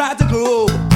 right to go.